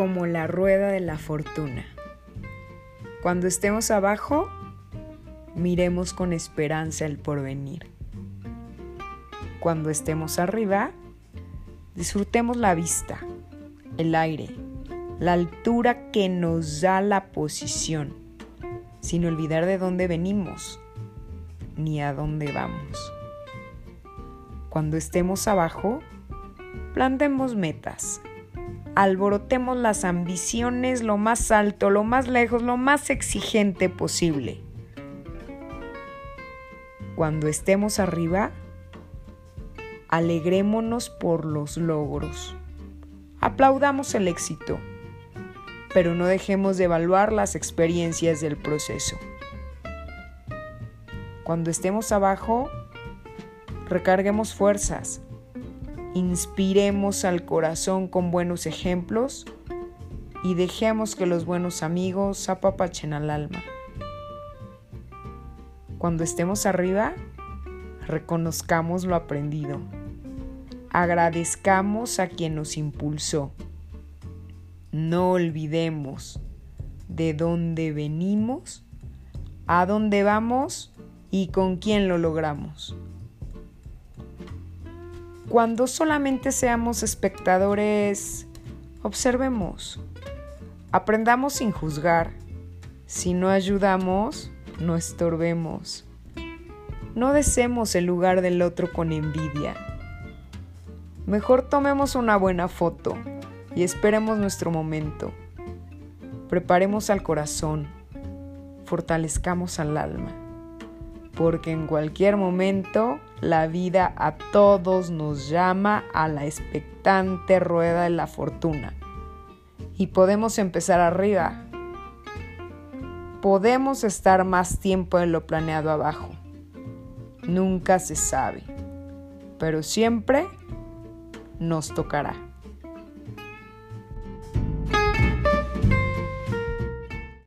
como la rueda de la fortuna. Cuando estemos abajo, miremos con esperanza el porvenir. Cuando estemos arriba, disfrutemos la vista, el aire, la altura que nos da la posición, sin olvidar de dónde venimos ni a dónde vamos. Cuando estemos abajo, plantemos metas, alborotemos las ambiciones lo más alto, lo más lejos, lo más exigente posible. Cuando estemos arriba, alegrémonos por los logros. Aplaudamos el éxito, pero no dejemos de evaluar las experiencias del proceso. Cuando estemos abajo, recarguemos fuerzas, inspiremos al corazón con buenos ejemplos y dejemos que los buenos amigos apapachen al alma. Cuando estemos arriba, reconozcamos lo aprendido. Agradezcamos a quien nos impulsó. No olvidemos de dónde venimos, a dónde vamos y con quién lo logramos. Cuando solamente seamos espectadores, observemos, aprendamos sin juzgar. Si no ayudamos, no estorbemos. No deseemos el lugar del otro con envidia. Mejor tomemos una buena foto y esperemos nuestro momento. Preparemos al corazón, fortalezcamos al alma porque en cualquier momento la vida a todos nos llama a la expectante rueda de la fortuna. Y podemos empezar arriba. Podemos estar más tiempo en lo planeado abajo. Nunca se sabe. Pero siempre nos tocará.